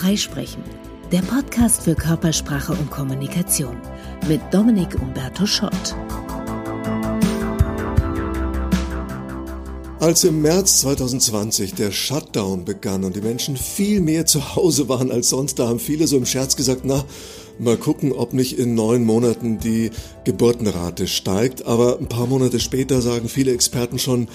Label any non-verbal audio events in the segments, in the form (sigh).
Freisprechen, der Podcast für Körpersprache und Kommunikation mit Dominik Umberto Schott. Als im März 2020 der Shutdown begann und die Menschen viel mehr zu Hause waren als sonst, da haben viele so im Scherz gesagt, na, mal gucken, ob nicht in neun Monaten die Geburtenrate steigt. Aber ein paar Monate später sagen viele Experten schon,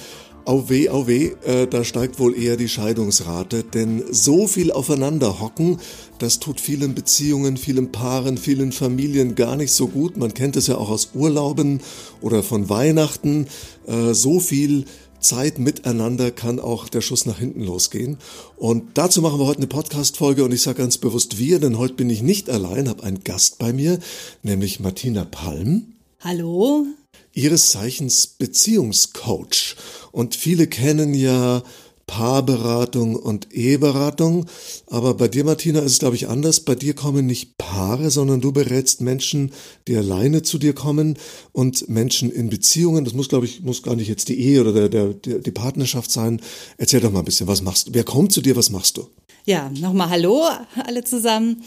Au weh, au weh, äh, da steigt wohl eher die Scheidungsrate, denn so viel aufeinander hocken, das tut vielen Beziehungen, vielen Paaren, vielen Familien gar nicht so gut. Man kennt es ja auch aus Urlauben oder von Weihnachten. Äh, so viel Zeit miteinander kann auch der Schuss nach hinten losgehen. Und dazu machen wir heute eine Podcast-Folge und ich sage ganz bewusst wir, denn heute bin ich nicht allein, habe einen Gast bei mir, nämlich Martina Palm. Hallo. Ihres Zeichens Beziehungscoach. Und viele kennen ja Paarberatung und Eheberatung. Aber bei dir, Martina, ist es, glaube ich, anders. Bei dir kommen nicht Paare, sondern du berätst Menschen, die alleine zu dir kommen und Menschen in Beziehungen. Das muss, glaube ich, muss gar nicht jetzt die Ehe oder der, der, die Partnerschaft sein. Erzähl doch mal ein bisschen, was machst du? Wer kommt zu dir, was machst du? Ja, nochmal Hallo alle zusammen.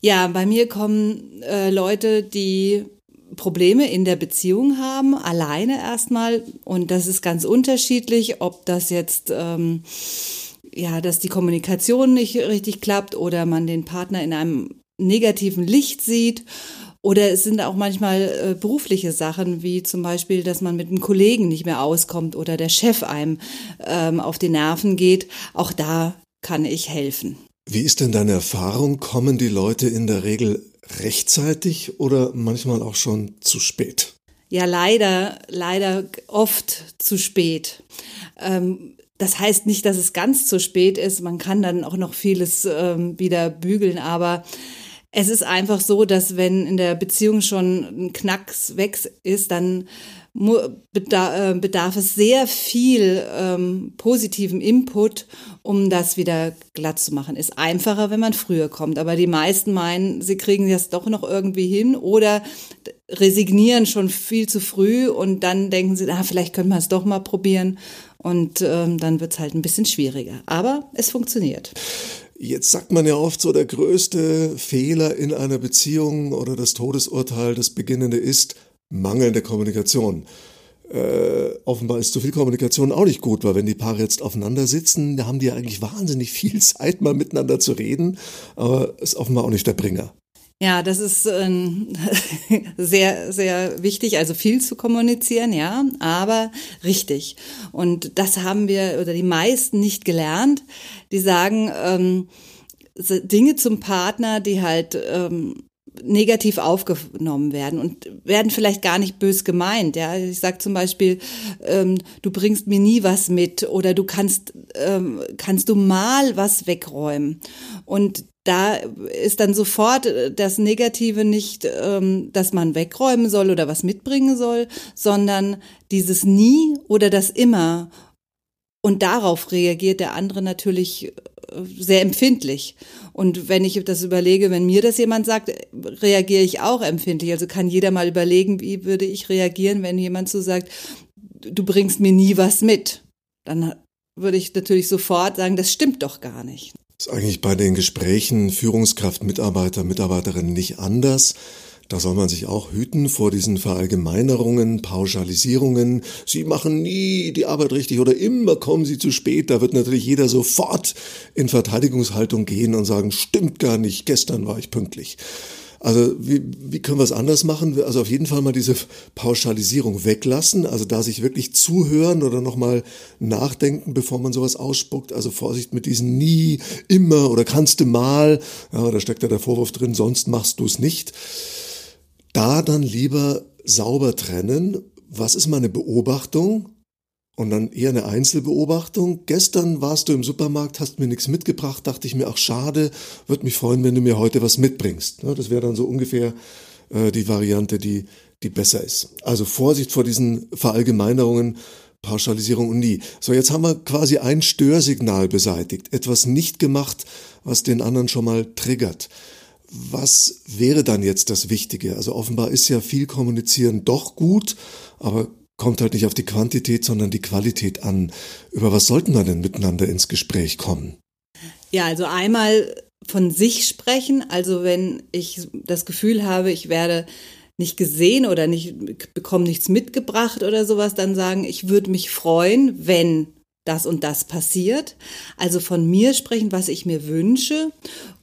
Ja, bei mir kommen äh, Leute, die Probleme in der Beziehung haben, alleine erstmal. Und das ist ganz unterschiedlich, ob das jetzt, ähm, ja, dass die Kommunikation nicht richtig klappt oder man den Partner in einem negativen Licht sieht. Oder es sind auch manchmal äh, berufliche Sachen, wie zum Beispiel, dass man mit einem Kollegen nicht mehr auskommt oder der Chef einem ähm, auf die Nerven geht. Auch da kann ich helfen. Wie ist denn deine Erfahrung? Kommen die Leute in der Regel rechtzeitig oder manchmal auch schon zu spät? Ja, leider, leider oft zu spät. Ähm, das heißt nicht, dass es ganz zu spät ist. Man kann dann auch noch vieles ähm, wieder bügeln, aber es ist einfach so, dass wenn in der Beziehung schon ein Knacks weg ist, dann äh, bedarf es sehr viel ähm, positiven Input, um das wieder glatt zu machen. Ist einfacher, wenn man früher kommt. Aber die meisten meinen, sie kriegen das doch noch irgendwie hin oder resignieren schon viel zu früh und dann denken sie, ah, vielleicht könnte man es doch mal probieren. Und ähm, dann wird es halt ein bisschen schwieriger. Aber es funktioniert. Jetzt sagt man ja oft so, der größte Fehler in einer Beziehung oder das Todesurteil, das Beginnende ist, mangelnde Kommunikation. Äh, offenbar ist zu viel Kommunikation auch nicht gut, weil wenn die Paare jetzt aufeinander sitzen, da haben die ja eigentlich wahnsinnig viel (laughs) Zeit, mal miteinander zu reden, aber ist offenbar auch nicht der Bringer. Ja, das ist äh, (laughs) sehr, sehr wichtig, also viel zu kommunizieren, ja, aber richtig. Und das haben wir oder die meisten nicht gelernt. Die sagen ähm, Dinge zum Partner, die halt ähm, negativ aufgenommen werden und werden vielleicht gar nicht bös gemeint. Ja, ich sag zum Beispiel, ähm, du bringst mir nie was mit oder du kannst ähm, kannst du mal was wegräumen und da ist dann sofort das Negative nicht, ähm, dass man wegräumen soll oder was mitbringen soll, sondern dieses nie oder das immer. Und darauf reagiert der andere natürlich sehr empfindlich. Und wenn ich das überlege, wenn mir das jemand sagt, reagiere ich auch empfindlich. Also kann jeder mal überlegen, wie würde ich reagieren, wenn jemand so sagt, du bringst mir nie was mit. Dann würde ich natürlich sofort sagen, das stimmt doch gar nicht. Ist eigentlich bei den Gesprächen Führungskraft, Mitarbeiter, Mitarbeiterinnen nicht anders. Da soll man sich auch hüten vor diesen Verallgemeinerungen, Pauschalisierungen. Sie machen nie die Arbeit richtig oder immer kommen sie zu spät. Da wird natürlich jeder sofort in Verteidigungshaltung gehen und sagen, stimmt gar nicht, gestern war ich pünktlich. Also wie, wie können wir es anders machen? Also auf jeden Fall mal diese Pauschalisierung weglassen, also da sich wirklich zuhören oder nochmal nachdenken, bevor man sowas ausspuckt. Also Vorsicht mit diesen nie, immer oder kannst du mal. Ja, da steckt ja der Vorwurf drin, sonst machst du es nicht da dann lieber sauber trennen, was ist meine Beobachtung und dann eher eine Einzelbeobachtung. Gestern warst du im Supermarkt, hast mir nichts mitgebracht, dachte ich mir, ach schade, würde mich freuen, wenn du mir heute was mitbringst. Das wäre dann so ungefähr äh, die Variante, die, die besser ist. Also Vorsicht vor diesen Verallgemeinerungen, Pauschalisierung und nie. So, jetzt haben wir quasi ein Störsignal beseitigt, etwas nicht gemacht, was den anderen schon mal triggert. Was wäre dann jetzt das Wichtige? Also offenbar ist ja viel kommunizieren doch gut, aber kommt halt nicht auf die Quantität, sondern die Qualität an. Über was sollten wir denn miteinander ins Gespräch kommen? Ja, also einmal von sich sprechen. Also wenn ich das Gefühl habe, ich werde nicht gesehen oder nicht bekomme nichts mitgebracht oder sowas, dann sagen, ich würde mich freuen, wenn das und das passiert. Also von mir sprechen, was ich mir wünsche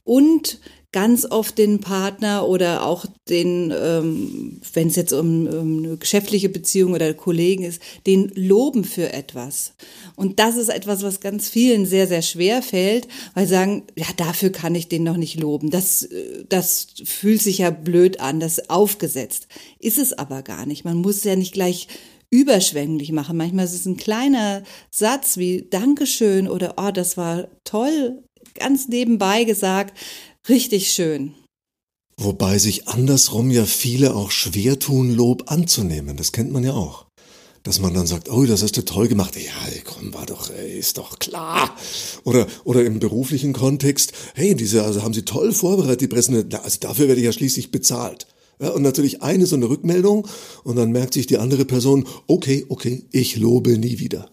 und ganz oft den Partner oder auch den, ähm, wenn es jetzt um, um eine geschäftliche Beziehung oder Kollegen ist, den loben für etwas. Und das ist etwas, was ganz vielen sehr, sehr schwer fällt, weil sie sagen, ja, dafür kann ich den noch nicht loben. Das, das fühlt sich ja blöd an, das ist aufgesetzt. Ist es aber gar nicht. Man muss ja nicht gleich überschwänglich machen. Manchmal ist es ein kleiner Satz wie Dankeschön oder Oh, das war toll, ganz nebenbei gesagt. Richtig schön. Wobei sich andersrum ja viele auch schwer tun, Lob anzunehmen. Das kennt man ja auch. Dass man dann sagt, oh, das hast du toll gemacht. Ja, komm, war doch, ist doch klar. Oder, oder im beruflichen Kontext, hey, diese, also haben Sie toll vorbereitet, die Präsentation. Also dafür werde ich ja schließlich bezahlt. Ja, und natürlich eine so eine Rückmeldung und dann merkt sich die andere Person, okay, okay, ich lobe nie wieder.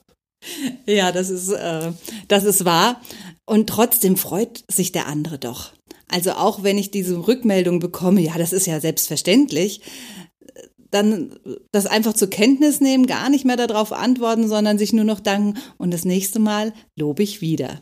Ja, das ist, äh, das ist wahr. Und trotzdem freut sich der andere doch. Also auch wenn ich diese Rückmeldung bekomme, ja, das ist ja selbstverständlich, dann das einfach zur Kenntnis nehmen, gar nicht mehr darauf antworten, sondern sich nur noch danken und das nächste Mal lobe ich wieder.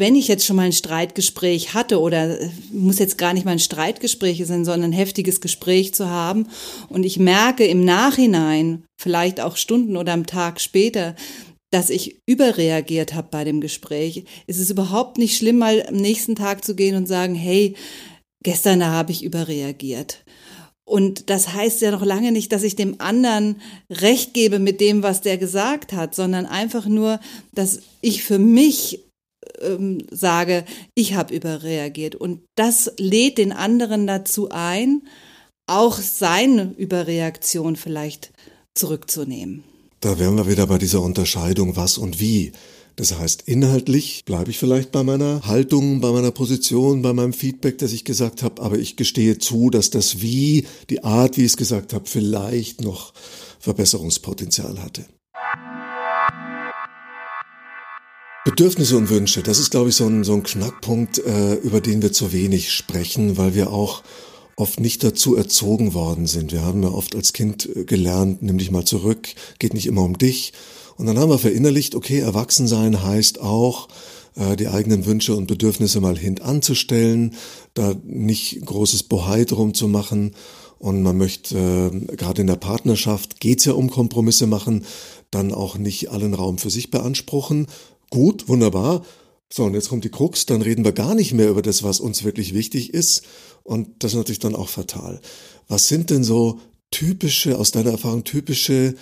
Wenn ich jetzt schon mal ein Streitgespräch hatte oder äh, muss jetzt gar nicht mal ein Streitgespräch sein, sondern ein heftiges Gespräch zu haben und ich merke im Nachhinein, vielleicht auch Stunden oder am Tag später, dass ich überreagiert habe bei dem Gespräch, ist es überhaupt nicht schlimm, mal am nächsten Tag zu gehen und sagen, hey, gestern da habe ich überreagiert. Und das heißt ja noch lange nicht, dass ich dem anderen Recht gebe mit dem, was der gesagt hat, sondern einfach nur, dass ich für mich ähm, sage, ich habe überreagiert. Und das lädt den anderen dazu ein, auch seine Überreaktion vielleicht zurückzunehmen. Da wären wir wieder bei dieser Unterscheidung was und wie. Das heißt, inhaltlich bleibe ich vielleicht bei meiner Haltung, bei meiner Position, bei meinem Feedback, das ich gesagt habe, aber ich gestehe zu, dass das Wie, die Art, wie ich es gesagt habe, vielleicht noch Verbesserungspotenzial hatte. Bedürfnisse und Wünsche, das ist, glaube ich, so ein, so ein Knackpunkt, äh, über den wir zu wenig sprechen, weil wir auch oft nicht dazu erzogen worden sind. Wir haben ja oft als Kind äh, gelernt, nimm dich mal zurück, geht nicht immer um dich. Und dann haben wir verinnerlicht, okay, Erwachsensein heißt auch, äh, die eigenen Wünsche und Bedürfnisse mal hintanzustellen, da nicht großes Bohai drum zu machen. Und man möchte, äh, gerade in der Partnerschaft geht's ja um Kompromisse machen, dann auch nicht allen Raum für sich beanspruchen, Gut, wunderbar. So, und jetzt kommt die Krux, dann reden wir gar nicht mehr über das, was uns wirklich wichtig ist. Und das ist natürlich dann auch fatal. Was sind denn so typische, aus deiner Erfahrung typische,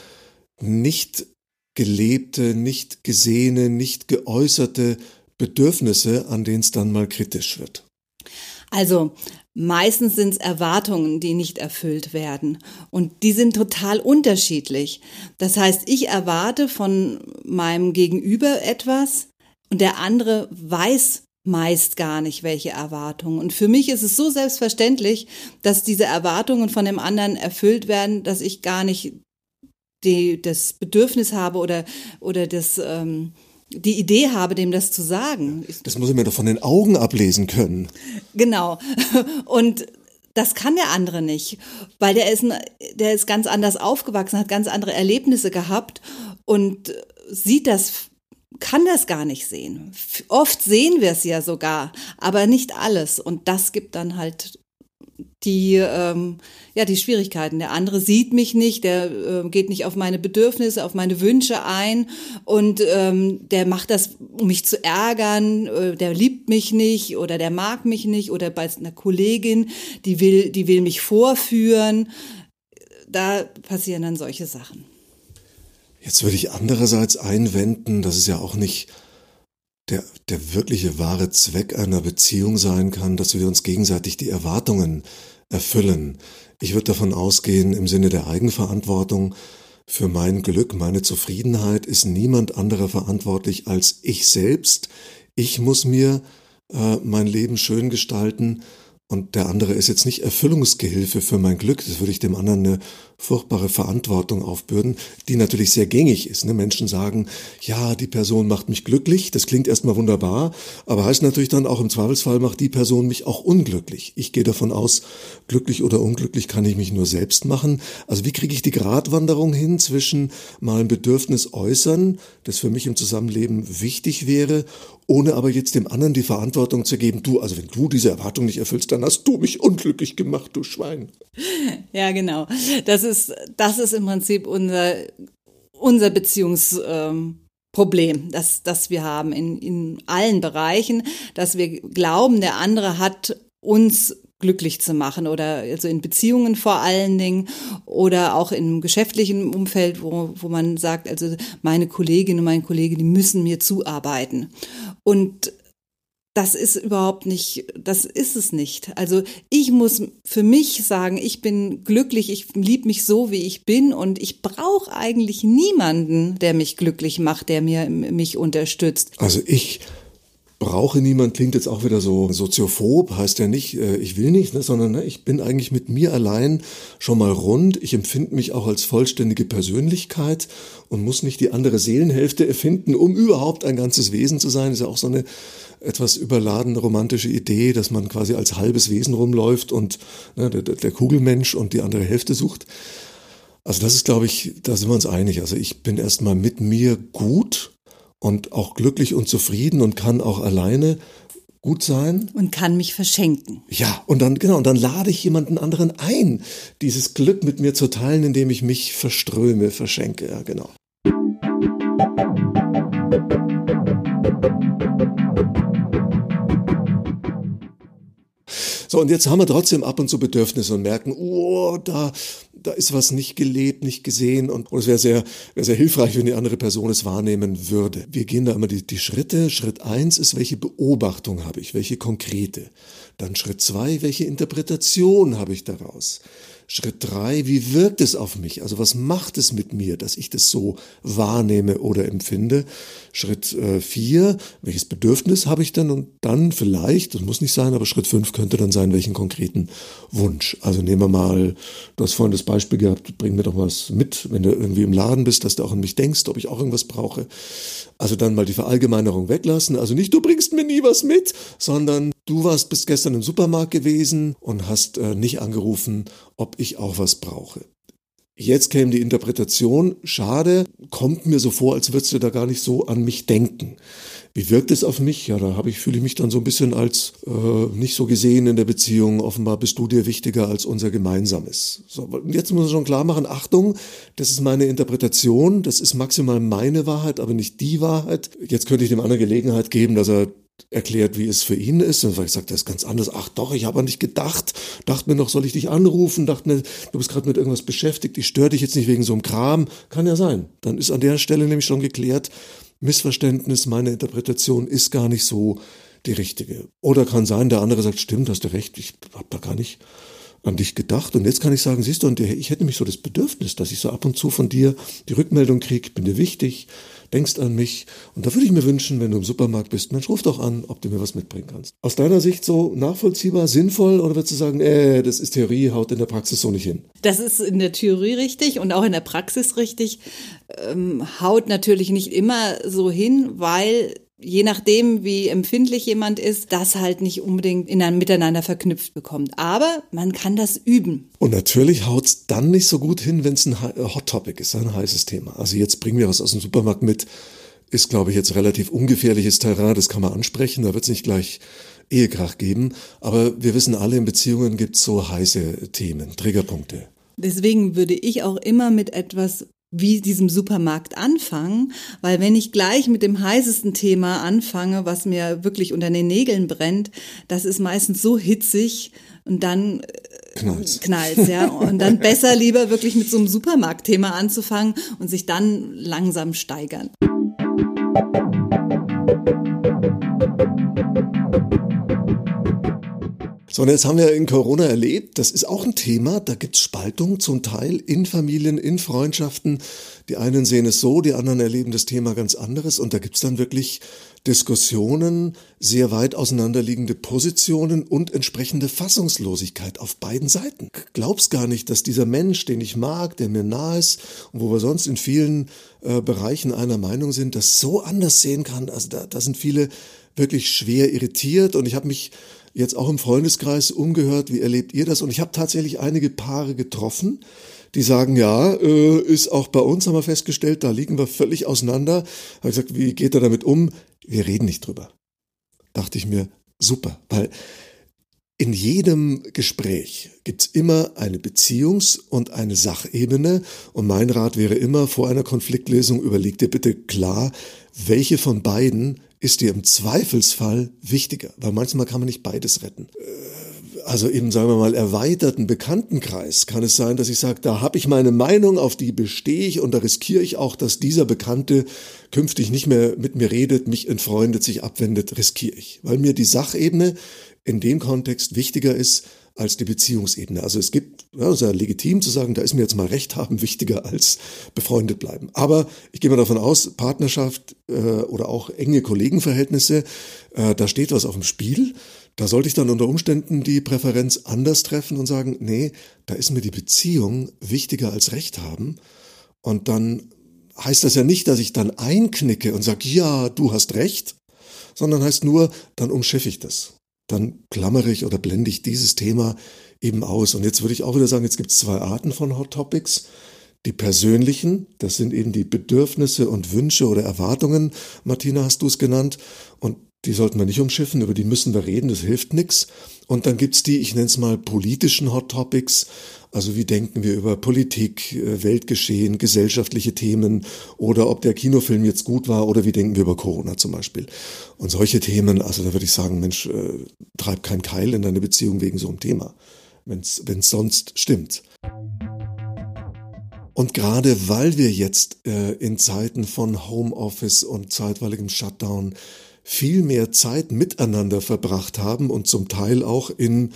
nicht gelebte, nicht gesehene, nicht geäußerte Bedürfnisse, an denen es dann mal kritisch wird? Also meistens sind es Erwartungen, die nicht erfüllt werden. Und die sind total unterschiedlich. Das heißt, ich erwarte von meinem Gegenüber etwas und der andere weiß meist gar nicht, welche Erwartungen. Und für mich ist es so selbstverständlich, dass diese Erwartungen von dem anderen erfüllt werden, dass ich gar nicht die, das Bedürfnis habe oder, oder das, ähm, die Idee habe, dem das zu sagen. Das muss ich mir doch von den Augen ablesen können. Genau. (laughs) Und das kann der andere nicht, weil der ist, der ist ganz anders aufgewachsen, hat ganz andere Erlebnisse gehabt und sieht das, kann das gar nicht sehen. Oft sehen wir es ja sogar, aber nicht alles. Und das gibt dann halt die, ähm, ja, die Schwierigkeiten. Der andere sieht mich nicht, der äh, geht nicht auf meine Bedürfnisse, auf meine Wünsche ein und ähm, der macht das, um mich zu ärgern, äh, der liebt mich nicht oder der mag mich nicht oder bei einer Kollegin, die will, die will mich vorführen. Da passieren dann solche Sachen. Jetzt würde ich andererseits einwenden, dass es ja auch nicht der, der wirkliche wahre Zweck einer Beziehung sein kann, dass wir uns gegenseitig die Erwartungen erfüllen. Ich würde davon ausgehen, im Sinne der Eigenverantwortung, für mein Glück, meine Zufriedenheit ist niemand anderer verantwortlich als ich selbst. Ich muss mir äh, mein Leben schön gestalten und der andere ist jetzt nicht Erfüllungsgehilfe für mein Glück. Das würde ich dem anderen eine furchtbare Verantwortung aufbürden, die natürlich sehr gängig ist. Ne? Menschen sagen, ja, die Person macht mich glücklich, das klingt erstmal wunderbar, aber heißt natürlich dann auch im Zweifelsfall macht die Person mich auch unglücklich. Ich gehe davon aus, glücklich oder unglücklich kann ich mich nur selbst machen. Also wie kriege ich die Gratwanderung hin zwischen mal ein Bedürfnis äußern, das für mich im Zusammenleben wichtig wäre, ohne aber jetzt dem anderen die Verantwortung zu geben, du, also wenn du diese Erwartung nicht erfüllst, dann hast du mich unglücklich gemacht, du Schwein. Ja, genau. Das ist, das ist im Prinzip unser, unser Beziehungsproblem, ähm, das, das wir haben in, in allen Bereichen, dass wir glauben, der andere hat uns glücklich zu machen oder also in Beziehungen vor allen Dingen oder auch im geschäftlichen Umfeld, wo, wo man sagt, also meine Kollegin und mein Kollege, die müssen mir zuarbeiten. Und das ist überhaupt nicht, das ist es nicht. Also ich muss für mich sagen, ich bin glücklich, ich liebe mich so, wie ich bin und ich brauche eigentlich niemanden, der mich glücklich macht, der mir mich unterstützt. Also ich brauche niemand klingt jetzt auch wieder so soziophob, heißt ja nicht, äh, ich will nicht, ne, sondern ne, ich bin eigentlich mit mir allein schon mal rund. Ich empfinde mich auch als vollständige Persönlichkeit und muss nicht die andere Seelenhälfte erfinden, um überhaupt ein ganzes Wesen zu sein. Ist ja auch so eine etwas überladene romantische Idee, dass man quasi als halbes Wesen rumläuft und ne, der, der Kugelmensch und die andere Hälfte sucht. Also das ist, glaube ich, da sind wir uns einig. Also ich bin erstmal mit mir gut und auch glücklich und zufrieden und kann auch alleine gut sein. Und kann mich verschenken. Ja, und dann, genau, und dann lade ich jemanden anderen ein, dieses Glück mit mir zu teilen, indem ich mich verströme, verschenke, ja, genau. So, und jetzt haben wir trotzdem ab und zu Bedürfnisse und merken, oh, da, da ist was nicht gelebt, nicht gesehen und, und es wäre sehr, wäre sehr hilfreich, wenn die andere Person es wahrnehmen würde. Wir gehen da immer die, die Schritte. Schritt eins ist, welche Beobachtung habe ich, welche konkrete. Dann Schritt zwei, welche Interpretation habe ich daraus. Schritt drei, wie wirkt es auf mich? Also was macht es mit mir, dass ich das so wahrnehme oder empfinde? Schritt äh, vier, welches Bedürfnis habe ich denn? Und dann vielleicht, das muss nicht sein, aber Schritt fünf könnte dann sein, welchen konkreten Wunsch. Also nehmen wir mal, du hast vorhin das Beispiel gehabt, bring mir doch was mit, wenn du irgendwie im Laden bist, dass du auch an mich denkst, ob ich auch irgendwas brauche. Also dann mal die Verallgemeinerung weglassen. Also nicht, du bringst mir nie was mit, sondern du warst bis gestern im Supermarkt gewesen und hast äh, nicht angerufen, ob ich auch was brauche. Jetzt käme die Interpretation, schade, kommt mir so vor, als würdest du da gar nicht so an mich denken. Wie wirkt es auf mich? Ja, da habe ich, fühle ich mich dann so ein bisschen als äh, nicht so gesehen in der Beziehung. Offenbar bist du dir wichtiger als unser Gemeinsames. So, jetzt muss man schon klar machen, Achtung, das ist meine Interpretation, das ist maximal meine Wahrheit, aber nicht die Wahrheit. Jetzt könnte ich dem anderen Gelegenheit geben, dass er erklärt, wie es für ihn ist. Und ich sagte, das ist ganz anders. Ach doch, ich habe an dich gedacht. Dachte mir noch, soll ich dich anrufen? Dachte mir, du bist gerade mit irgendwas beschäftigt. Ich störe dich jetzt nicht wegen so einem Kram. Kann ja sein. Dann ist an der Stelle nämlich schon geklärt, Missverständnis, meine Interpretation ist gar nicht so die richtige. Oder kann sein, der andere sagt, stimmt, hast du recht, ich habe da gar nicht an dich gedacht. Und jetzt kann ich sagen, siehst du, und ich hätte mich so das Bedürfnis, dass ich so ab und zu von dir die Rückmeldung kriege, bin dir wichtig, denkst an mich. Und da würde ich mir wünschen, wenn du im Supermarkt bist, Mensch, ruf doch an, ob du mir was mitbringen kannst. Aus deiner Sicht so nachvollziehbar, sinnvoll oder würdest du sagen, äh, das ist Theorie, haut in der Praxis so nicht hin? Das ist in der Theorie richtig und auch in der Praxis richtig. Ähm, haut natürlich nicht immer so hin, weil je nachdem, wie empfindlich jemand ist, das halt nicht unbedingt in einem Miteinander verknüpft bekommt. Aber man kann das üben. Und natürlich haut's dann nicht so gut hin, wenn es ein Hot Topic ist, ein heißes Thema. Also jetzt bringen wir was aus dem Supermarkt mit, ist, glaube ich, jetzt relativ ungefährliches Terrain, das kann man ansprechen, da wird's nicht gleich Ehekrach geben. Aber wir wissen alle, in Beziehungen gibt's so heiße Themen, Triggerpunkte. Deswegen würde ich auch immer mit etwas wie diesem Supermarkt anfangen, weil wenn ich gleich mit dem heißesten Thema anfange, was mir wirklich unter den Nägeln brennt, das ist meistens so hitzig und dann knallt knallt's ja und dann (laughs) besser lieber wirklich mit so einem Supermarktthema anzufangen und sich dann langsam steigern. So, und jetzt haben wir in Corona erlebt, das ist auch ein Thema, da gibt's Spaltung zum Teil in Familien, in Freundschaften. Die einen sehen es so, die anderen erleben das Thema ganz anderes und da gibt's dann wirklich Diskussionen, sehr weit auseinanderliegende Positionen und entsprechende Fassungslosigkeit auf beiden Seiten. Glaubst gar nicht, dass dieser Mensch, den ich mag, der mir nahe ist und wo wir sonst in vielen äh, Bereichen einer Meinung sind, das so anders sehen kann. Also da, da sind viele wirklich schwer irritiert und ich habe mich jetzt auch im Freundeskreis umgehört, wie erlebt ihr das? Und ich habe tatsächlich einige Paare getroffen, die sagen, ja, äh, ist auch bei uns, haben wir festgestellt, da liegen wir völlig auseinander. Habe gesagt, wie geht er damit um? Wir reden nicht drüber. Dachte ich mir, super, weil in jedem Gespräch gibt's immer eine Beziehungs- und eine Sachebene. Und mein Rat wäre immer, vor einer Konfliktlösung überleg dir bitte klar, welche von beiden ist dir im Zweifelsfall wichtiger, weil manchmal kann man nicht beides retten. Äh, also eben, sagen wir mal, erweiterten Bekanntenkreis kann es sein, dass ich sage, da habe ich meine Meinung, auf die bestehe ich und da riskiere ich auch, dass dieser Bekannte künftig nicht mehr mit mir redet, mich entfreundet, sich abwendet, riskiere ich. Weil mir die Sachebene in dem Kontext wichtiger ist als die Beziehungsebene. Also es gibt, ja, es ist ja legitim zu sagen, da ist mir jetzt mal Recht haben wichtiger als befreundet bleiben. Aber ich gehe mal davon aus, Partnerschaft äh, oder auch enge Kollegenverhältnisse, äh, da steht was auf dem Spiel. Da sollte ich dann unter Umständen die Präferenz anders treffen und sagen, nee, da ist mir die Beziehung wichtiger als Recht haben. Und dann heißt das ja nicht, dass ich dann einknicke und sage, ja, du hast recht, sondern heißt nur, dann umschiffe ich das dann klammere ich oder blende ich dieses Thema eben aus. Und jetzt würde ich auch wieder sagen, jetzt gibt es zwei Arten von Hot Topics. Die persönlichen, das sind eben die Bedürfnisse und Wünsche oder Erwartungen, Martina hast du es genannt, und die sollten wir nicht umschiffen, über die müssen wir reden, das hilft nichts. Und dann gibt's die, ich nenne es mal, politischen Hot Topics, also wie denken wir über Politik, äh, Weltgeschehen, gesellschaftliche Themen oder ob der Kinofilm jetzt gut war oder wie denken wir über Corona zum Beispiel. Und solche Themen, also da würde ich sagen, Mensch, äh, treib kein Keil in deine Beziehung wegen so einem Thema, wenn es sonst stimmt. Und gerade weil wir jetzt äh, in Zeiten von Homeoffice und zeitweiligem Shutdown viel mehr Zeit miteinander verbracht haben und zum Teil auch in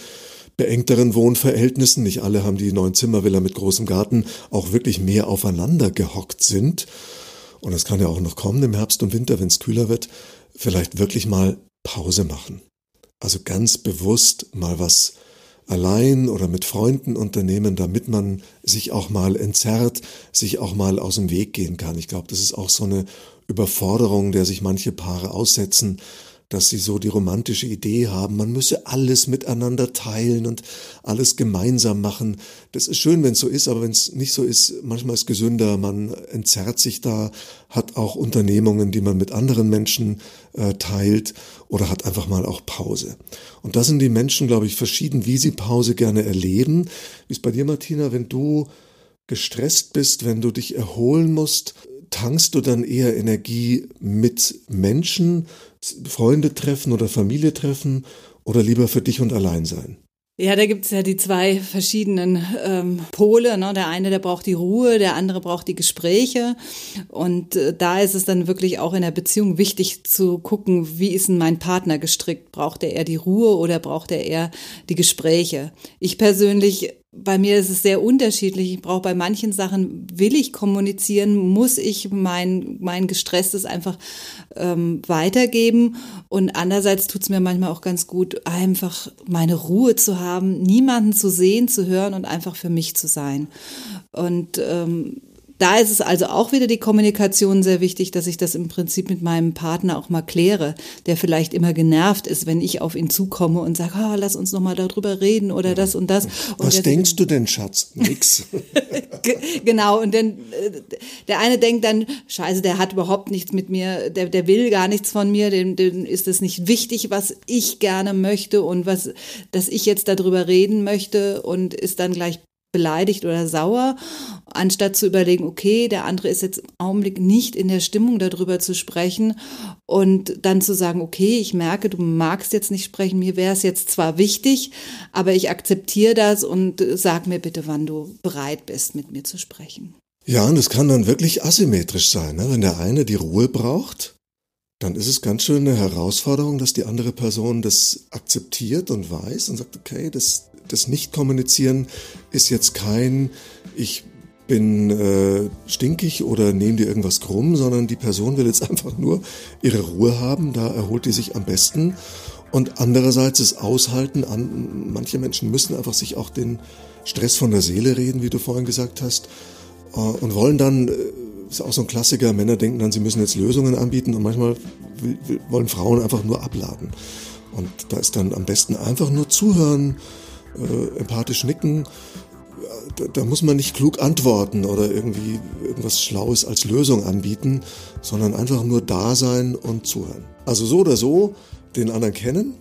beengteren Wohnverhältnissen, nicht alle haben die neuen Zimmervilla mit großem Garten, auch wirklich mehr aufeinander gehockt sind. Und das kann ja auch noch kommen im Herbst und Winter, wenn es kühler wird, vielleicht wirklich mal Pause machen. Also ganz bewusst mal was allein oder mit Freunden unternehmen, damit man sich auch mal entzerrt, sich auch mal aus dem Weg gehen kann. Ich glaube, das ist auch so eine Überforderung, der sich manche Paare aussetzen, dass sie so die romantische Idee haben, man müsse alles miteinander teilen und alles gemeinsam machen. Das ist schön, wenn es so ist, aber wenn es nicht so ist, manchmal ist gesünder, man entzerrt sich da, hat auch Unternehmungen, die man mit anderen Menschen äh, teilt oder hat einfach mal auch Pause. Und da sind die Menschen, glaube ich, verschieden, wie sie Pause gerne erleben. Wie ist bei dir, Martina, wenn du gestresst bist, wenn du dich erholen musst, tankst du dann eher Energie mit Menschen, Freunde treffen oder Familie treffen oder lieber für dich und allein sein? Ja, da gibt's ja die zwei verschiedenen ähm, Pole. Ne? Der eine, der braucht die Ruhe, der andere braucht die Gespräche. Und äh, da ist es dann wirklich auch in der Beziehung wichtig zu gucken, wie ist denn mein Partner gestrickt? Braucht er eher die Ruhe oder braucht er eher die Gespräche? Ich persönlich bei mir ist es sehr unterschiedlich. Ich brauche bei manchen Sachen, will ich kommunizieren, muss ich mein, mein Gestresstes einfach ähm, weitergeben. Und andererseits tut es mir manchmal auch ganz gut, einfach meine Ruhe zu haben, niemanden zu sehen, zu hören und einfach für mich zu sein. Und ähm, da ist es also auch wieder die Kommunikation sehr wichtig, dass ich das im Prinzip mit meinem Partner auch mal kläre, der vielleicht immer genervt ist, wenn ich auf ihn zukomme und sage, oh, lass uns noch mal darüber reden oder das und das. Und Was denkst du denn, Schatz? Nix. (laughs) genau, und dann äh, der eine denkt dann, scheiße, der hat überhaupt nichts mit mir, der, der will gar nichts von mir, dem, dem ist es nicht wichtig, was ich gerne möchte und was, dass ich jetzt darüber reden möchte und ist dann gleich beleidigt oder sauer, anstatt zu überlegen, okay, der andere ist jetzt im Augenblick nicht in der Stimmung, darüber zu sprechen und dann zu sagen, okay, ich merke, du magst jetzt nicht sprechen, mir wäre es jetzt zwar wichtig, aber ich akzeptiere das und sag mir bitte, wann du bereit bist, mit mir zu sprechen. Ja, und es kann dann wirklich asymmetrisch sein, ne? wenn der eine die Ruhe braucht dann ist es ganz schön eine Herausforderung, dass die andere Person das akzeptiert und weiß und sagt, okay, das, das Nicht-Kommunizieren ist jetzt kein, ich bin äh, stinkig oder nehme dir irgendwas krumm, sondern die Person will jetzt (laughs) einfach nur ihre Ruhe haben, da erholt die sich am besten. Und andererseits ist Aushalten, an, manche Menschen müssen einfach sich auch den Stress von der Seele reden, wie du vorhin gesagt hast, äh, und wollen dann, äh, ist auch so ein Klassiker, Männer denken dann, sie müssen jetzt Lösungen anbieten und manchmal will, will, wollen Frauen einfach nur abladen. Und da ist dann am besten einfach nur zuhören, äh, empathisch nicken da, da muss man nicht klug antworten oder irgendwie irgendwas Schlaues als Lösung anbieten, sondern einfach nur da sein und zuhören. Also so oder so den anderen kennen,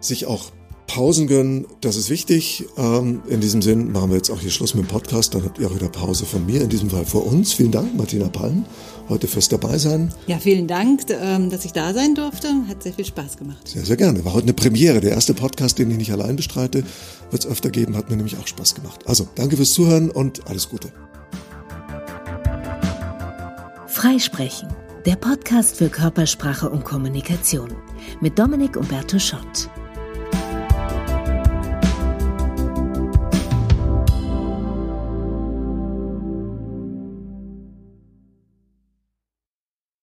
sich auch Pausen gönnen, das ist wichtig. Ähm, in diesem Sinn machen wir jetzt auch hier Schluss mit dem Podcast. Dann habt ihr auch wieder Pause von mir, in diesem Fall vor uns. Vielen Dank, Martina Palm, heute fürs Dabeisein. Ja, vielen Dank, ähm, dass ich da sein durfte. Hat sehr viel Spaß gemacht. Sehr, sehr gerne. War heute eine Premiere. Der erste Podcast, den ich nicht allein bestreite, wird es öfter geben. Hat mir nämlich auch Spaß gemacht. Also, danke fürs Zuhören und alles Gute. Freisprechen, der Podcast für Körpersprache und Kommunikation mit Dominik Umberto Schott.